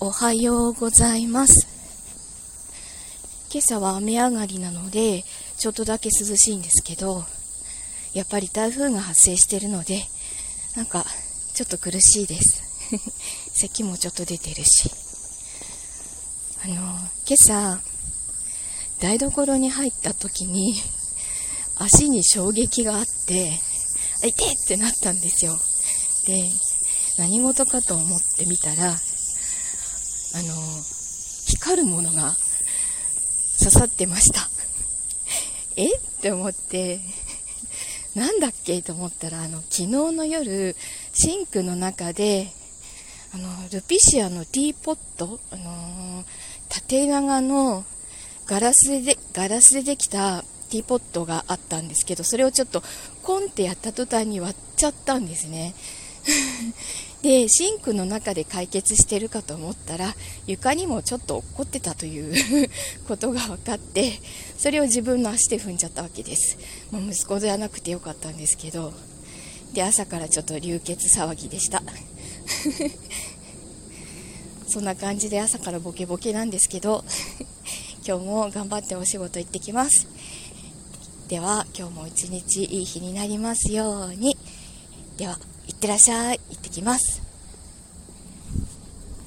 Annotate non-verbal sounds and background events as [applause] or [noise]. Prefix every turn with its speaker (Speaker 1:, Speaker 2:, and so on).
Speaker 1: おはようございます。今朝は雨上がりなので、ちょっとだけ涼しいんですけど、やっぱり台風が発生してるので、なんか、ちょっと苦しいです。[laughs] 咳もちょっと出てるし。あの、今朝、台所に入った時に、足に衝撃があって、あ、痛いってなったんですよ。で、何事かと思ってみたら、あの、光るものが刺さってました。[laughs] え？って思って、なんだっけ？と思ったら、あの、昨日の夜、シンクの中で、あの、ルピシアのティーポット、あの縦長のガラスで、ガラスでできたティーポットがあったんですけど、それをちょっとコンってやった途端に割っちゃったんですね。[laughs] でシンクの中で解決してるかと思ったら床にもちょっと落っこってたという [laughs] ことが分かってそれを自分の足で踏んじゃったわけです、まあ、息子ではなくてよかったんですけどで朝からちょっと流血騒ぎでした。[laughs] そんな感じで朝からボケボケなんですけど今日も頑張ってお仕事行ってきます。では今日も一日いい日になりますように。では。ってらっしゃい。行ってきます。